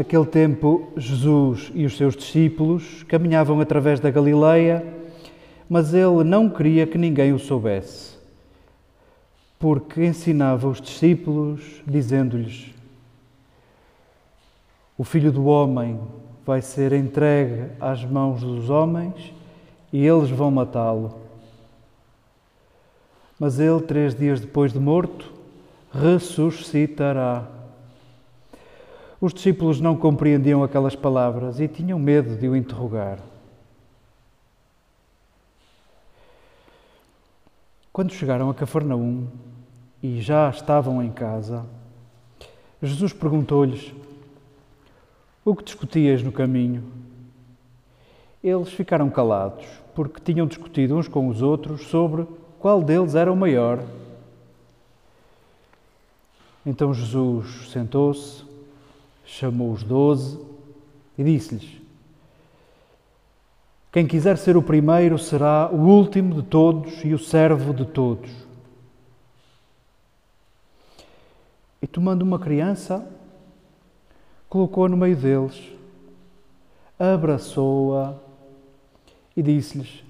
Naquele tempo, Jesus e os seus discípulos caminhavam através da Galileia, mas ele não queria que ninguém o soubesse, porque ensinava os discípulos, dizendo-lhes: O filho do homem vai ser entregue às mãos dos homens e eles vão matá-lo. Mas ele, três dias depois de morto, ressuscitará. Os discípulos não compreendiam aquelas palavras e tinham medo de o interrogar. Quando chegaram a Cafarnaum e já estavam em casa, Jesus perguntou-lhes: O que discutias no caminho? Eles ficaram calados, porque tinham discutido uns com os outros sobre qual deles era o maior. Então Jesus sentou-se chamou os doze e disse-lhes: Quem quiser ser o primeiro será o último de todos e o servo de todos. E tomando uma criança, colocou-a no meio deles, abraçou-a e disse-lhes: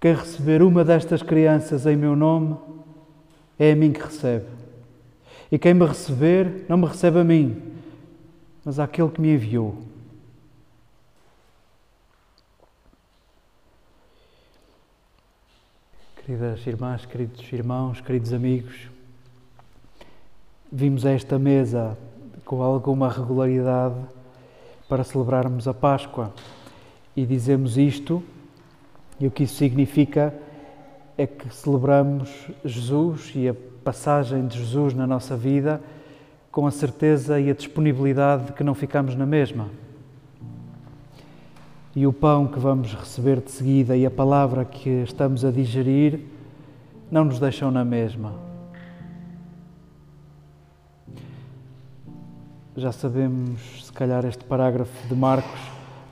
Quem receber uma destas crianças em meu nome, é a mim que recebe. E quem me receber, não me recebe a mim, mas àquele que me enviou. Queridas irmãs, queridos irmãos, queridos amigos, vimos a esta mesa com alguma regularidade para celebrarmos a Páscoa e dizemos isto, e o que isso significa é que celebramos Jesus e a passagem de Jesus na nossa vida com a certeza e a disponibilidade de que não ficamos na mesma. E o pão que vamos receber de seguida e a palavra que estamos a digerir não nos deixam na mesma. Já sabemos, se calhar, este parágrafo de Marcos,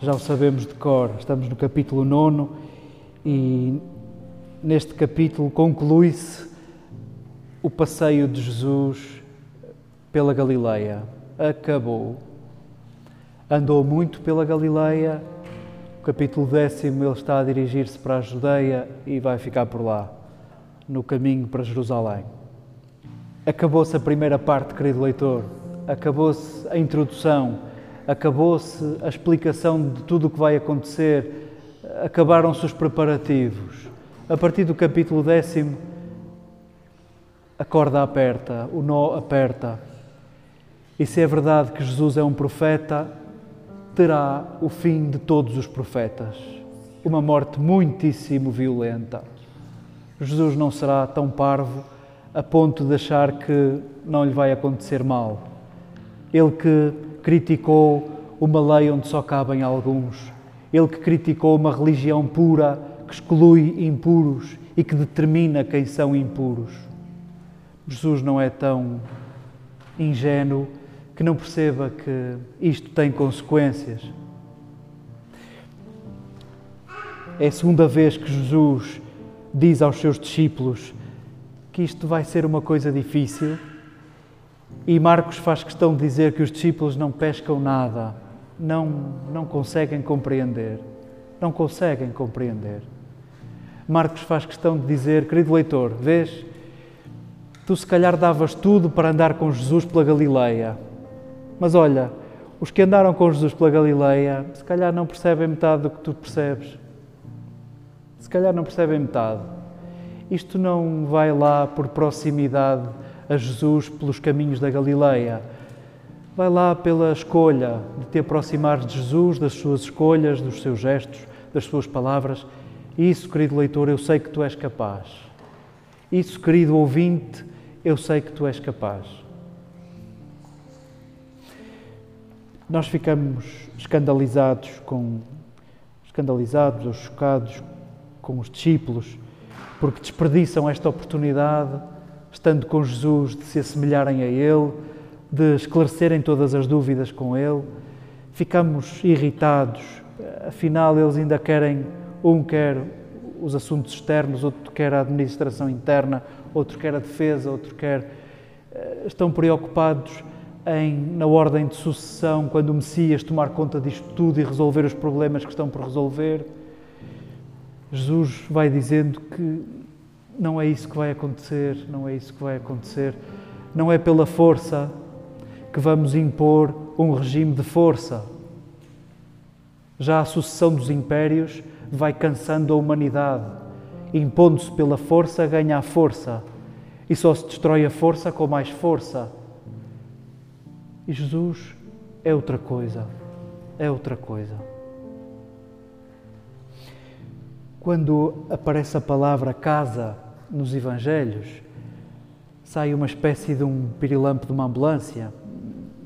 já o sabemos de cor. Estamos no capítulo 9 e neste capítulo conclui-se o passeio de Jesus pela Galileia. Acabou. Andou muito pela Galileia. O capítulo décimo ele está a dirigir-se para a Judeia e vai ficar por lá, no caminho para Jerusalém. Acabou-se a primeira parte, querido leitor. Acabou-se a introdução. Acabou-se a explicação de tudo o que vai acontecer. Acabaram-se os preparativos a partir do capítulo décimo, a corda aperta, o nó aperta. E se é verdade que Jesus é um profeta, terá o fim de todos os profetas. Uma morte muitíssimo violenta. Jesus não será tão parvo a ponto de achar que não lhe vai acontecer mal. Ele que criticou uma lei onde só cabem alguns, ele que criticou uma religião pura que exclui impuros e que determina quem são impuros. Jesus não é tão ingênuo que não perceba que isto tem consequências. É a segunda vez que Jesus diz aos seus discípulos que isto vai ser uma coisa difícil e Marcos faz questão de dizer que os discípulos não pescam nada, não, não conseguem compreender. Não conseguem compreender. Marcos faz questão de dizer, querido leitor, vês, tu se calhar davas tudo para andar com Jesus pela Galileia, mas olha, os que andaram com Jesus pela Galileia, se calhar não percebem metade do que tu percebes. Se calhar não percebem metade. Isto não vai lá por proximidade a Jesus pelos caminhos da Galileia. Vai lá pela escolha de te aproximar de Jesus, das suas escolhas, dos seus gestos, das suas palavras isso, querido leitor, eu sei que tu és capaz. Isso, querido ouvinte, eu sei que tu és capaz. Nós ficamos escandalizados com escandalizados ou chocados com os discípulos porque desperdiçam esta oportunidade, estando com Jesus, de se assemelharem a Ele, de esclarecerem todas as dúvidas com Ele. Ficamos irritados, afinal, eles ainda querem um quer os assuntos externos, outro quer a administração interna, outro quer a defesa, outro quer. Eh, estão preocupados em, na ordem de sucessão, quando o Messias tomar conta disto tudo e resolver os problemas que estão por resolver. Jesus vai dizendo que não é isso que vai acontecer, não é isso que vai acontecer. Não é pela força que vamos impor um regime de força. Já a sucessão dos impérios vai cansando a humanidade. Impondo-se pela força, ganha a força. E só se destrói a força com mais força. E Jesus é outra coisa. É outra coisa. Quando aparece a palavra casa nos Evangelhos, sai uma espécie de um pirilampo de uma ambulância,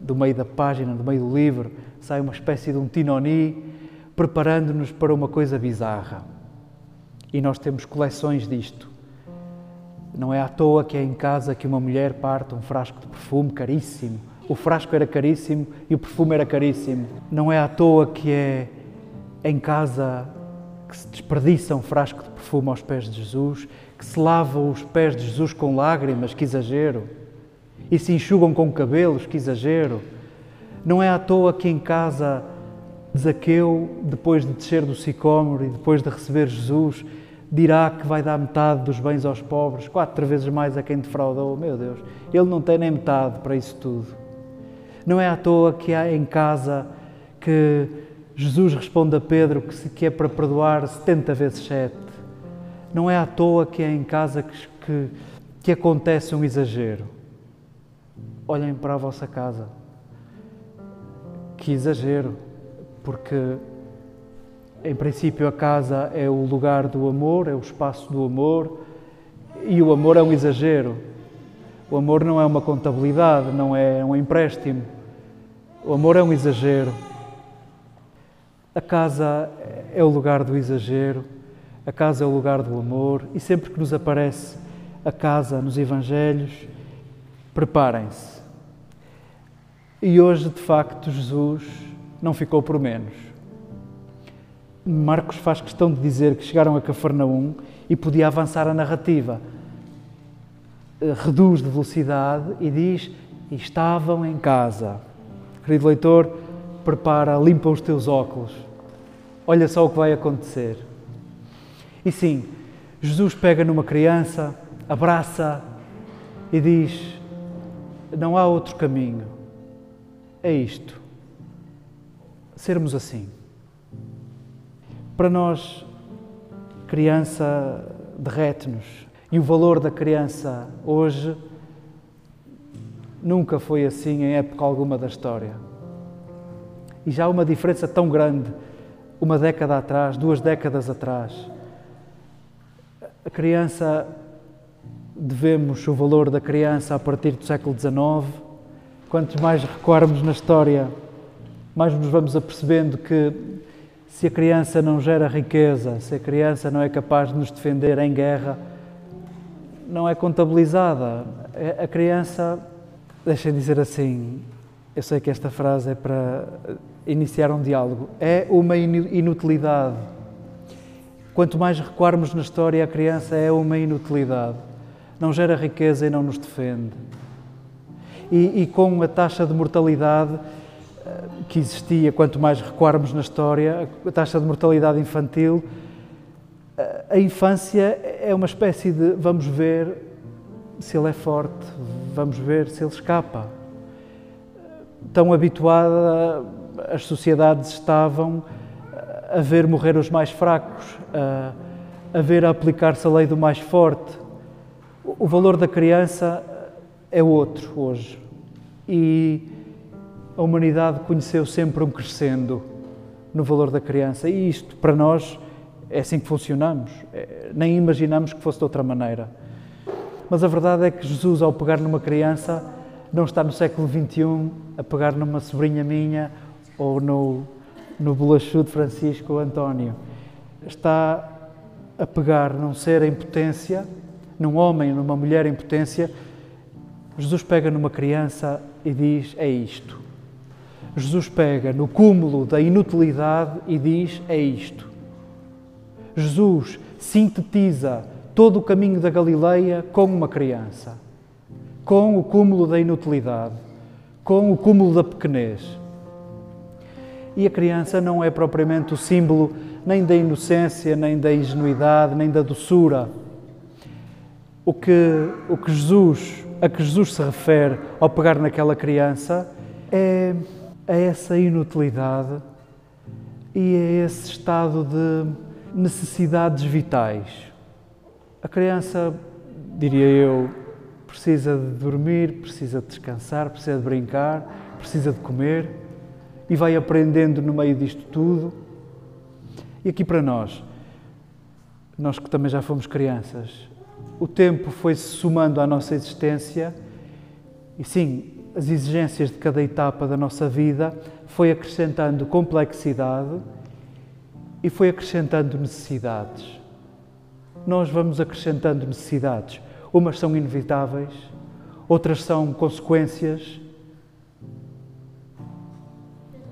do meio da página, do meio do livro, sai uma espécie de um tinoni, preparando-nos para uma coisa bizarra. E nós temos coleções disto. Não é à toa que é em casa que uma mulher parte um frasco de perfume caríssimo. O frasco era caríssimo e o perfume era caríssimo. Não é à toa que é em casa que se desperdiça um frasco de perfume aos pés de Jesus, que se lavam os pés de Jesus com lágrimas, que exagero, e se enxugam com cabelos, que exagero. Não é à toa que em casa Zaqueu, depois de descer do sicômoro e depois de receber Jesus, dirá que vai dar metade dos bens aos pobres, quatro vezes mais a quem defraudou. Meu Deus, ele não tem nem metade para isso tudo. Não é à toa que há em casa que Jesus responde a Pedro que, é para perdoar 70 vezes 7. Não é à toa que é em casa que, que, que acontece um exagero. Olhem para a vossa casa. Que exagero, porque em princípio a casa é o lugar do amor, é o espaço do amor, e o amor é um exagero. O amor não é uma contabilidade, não é um empréstimo. O amor é um exagero. A casa é o lugar do exagero, a casa é o lugar do amor, e sempre que nos aparece a casa nos Evangelhos, preparem-se. E hoje, de facto, Jesus não ficou por menos. Marcos faz questão de dizer que chegaram a Cafarnaum e podia avançar a narrativa. Reduz de velocidade e diz: estavam em casa. Querido leitor, prepara, limpa os teus óculos. Olha só o que vai acontecer. E sim, Jesus pega numa criança, abraça e diz: Não há outro caminho. É isto. Sermos assim. Para nós, criança derrete-nos. E o valor da criança hoje nunca foi assim em época alguma da história. E já há uma diferença tão grande, uma década atrás, duas décadas atrás. A criança, devemos o valor da criança a partir do século XIX. Quanto mais recuarmos na história, mais nos vamos apercebendo que se a criança não gera riqueza, se a criança não é capaz de nos defender em guerra, não é contabilizada. A criança Deixem dizer assim, eu sei que esta frase é para iniciar um diálogo, é uma inutilidade. Quanto mais recuarmos na história, a criança é uma inutilidade. Não gera riqueza e não nos defende. E, e com a taxa de mortalidade que existia, quanto mais recuarmos na história, a taxa de mortalidade infantil, a infância é uma espécie de vamos ver se ele é forte, vamos ver se ele escapa. Tão habituada as sociedades estavam a ver morrer os mais fracos, a, a ver aplicar-se a lei do mais forte. O valor da criança é outro hoje. E a humanidade conheceu sempre um crescendo no valor da criança. E isto, para nós, é assim que funcionamos. É, nem imaginamos que fosse de outra maneira. Mas a verdade é que Jesus, ao pegar numa criança, não está no século XXI a pegar numa sobrinha minha ou no, no bolachudo Francisco António. Está a pegar num ser em potência, num homem, numa mulher em potência. Jesus pega numa criança e diz: É isto. Jesus pega no cúmulo da inutilidade e diz: É isto. Jesus sintetiza todo o caminho da Galileia com uma criança, com o cúmulo da inutilidade, com o cúmulo da pequenez. E a criança não é propriamente o símbolo nem da inocência, nem da ingenuidade, nem da doçura. O que, o que Jesus, a que Jesus se refere ao pegar naquela criança é a essa inutilidade e a esse estado de necessidades vitais. A criança, diria eu, precisa de dormir, precisa de descansar, precisa de brincar, precisa de comer e vai aprendendo no meio disto tudo. E aqui para nós, nós que também já fomos crianças, o tempo foi-se somando à nossa existência e sim, as exigências de cada etapa da nossa vida foi acrescentando complexidade e foi acrescentando necessidades. Nós vamos acrescentando necessidades. Umas são inevitáveis, outras são consequências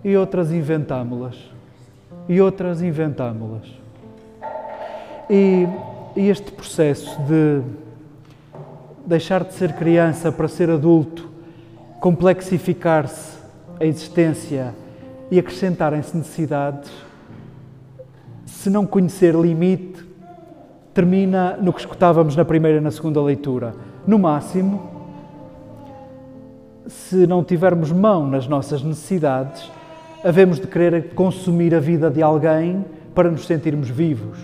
e outras inventámo-las. E outras inventámo-las. E, e este processo de deixar de ser criança para ser adulto, complexificar-se a existência e acrescentarem-se necessidades, se não conhecer limite, termina no que escutávamos na primeira e na segunda leitura. No máximo, se não tivermos mão nas nossas necessidades, havemos de querer consumir a vida de alguém para nos sentirmos vivos.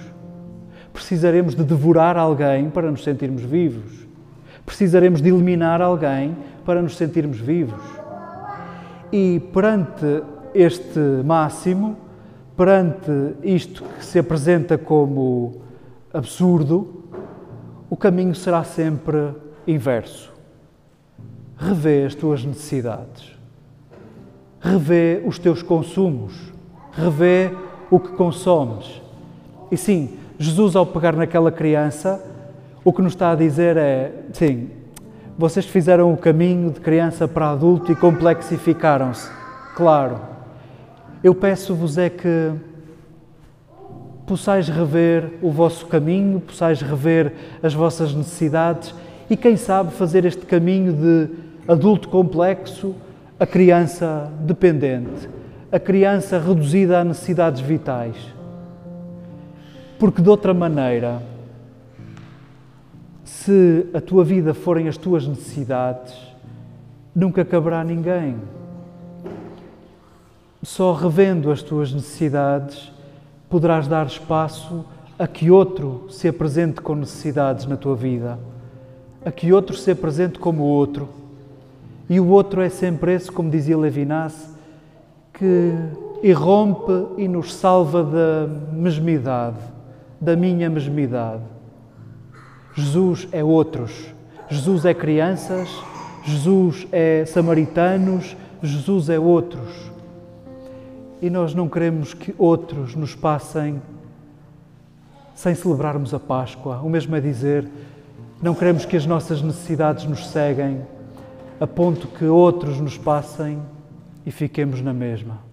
Precisaremos de devorar alguém para nos sentirmos vivos. Precisaremos de eliminar alguém para nos sentirmos vivos. E perante este máximo, perante isto que se apresenta como absurdo, o caminho será sempre inverso. Revê as tuas necessidades, revê os teus consumos, revê o que consomes. E sim, Jesus, ao pegar naquela criança, o que nos está a dizer é: sim, vocês fizeram o caminho de criança para adulto e complexificaram-se. Claro. Eu peço-vos é que possais rever o vosso caminho, possais rever as vossas necessidades e, quem sabe, fazer este caminho de adulto complexo a criança dependente, a criança reduzida a necessidades vitais. Porque, de outra maneira, se a tua vida forem as tuas necessidades, nunca caberá ninguém. Só revendo as tuas necessidades poderás dar espaço a que outro se apresente com necessidades na tua vida, a que outro se apresente como outro. E o outro é sempre esse, como dizia Levinas, que irrompe e nos salva da mesmidade, da minha mesmidade. Jesus é outros. Jesus é crianças, Jesus é samaritanos, Jesus é outros. E nós não queremos que outros nos passem sem celebrarmos a Páscoa. O mesmo é dizer, não queremos que as nossas necessidades nos seguem a ponto que outros nos passem e fiquemos na mesma.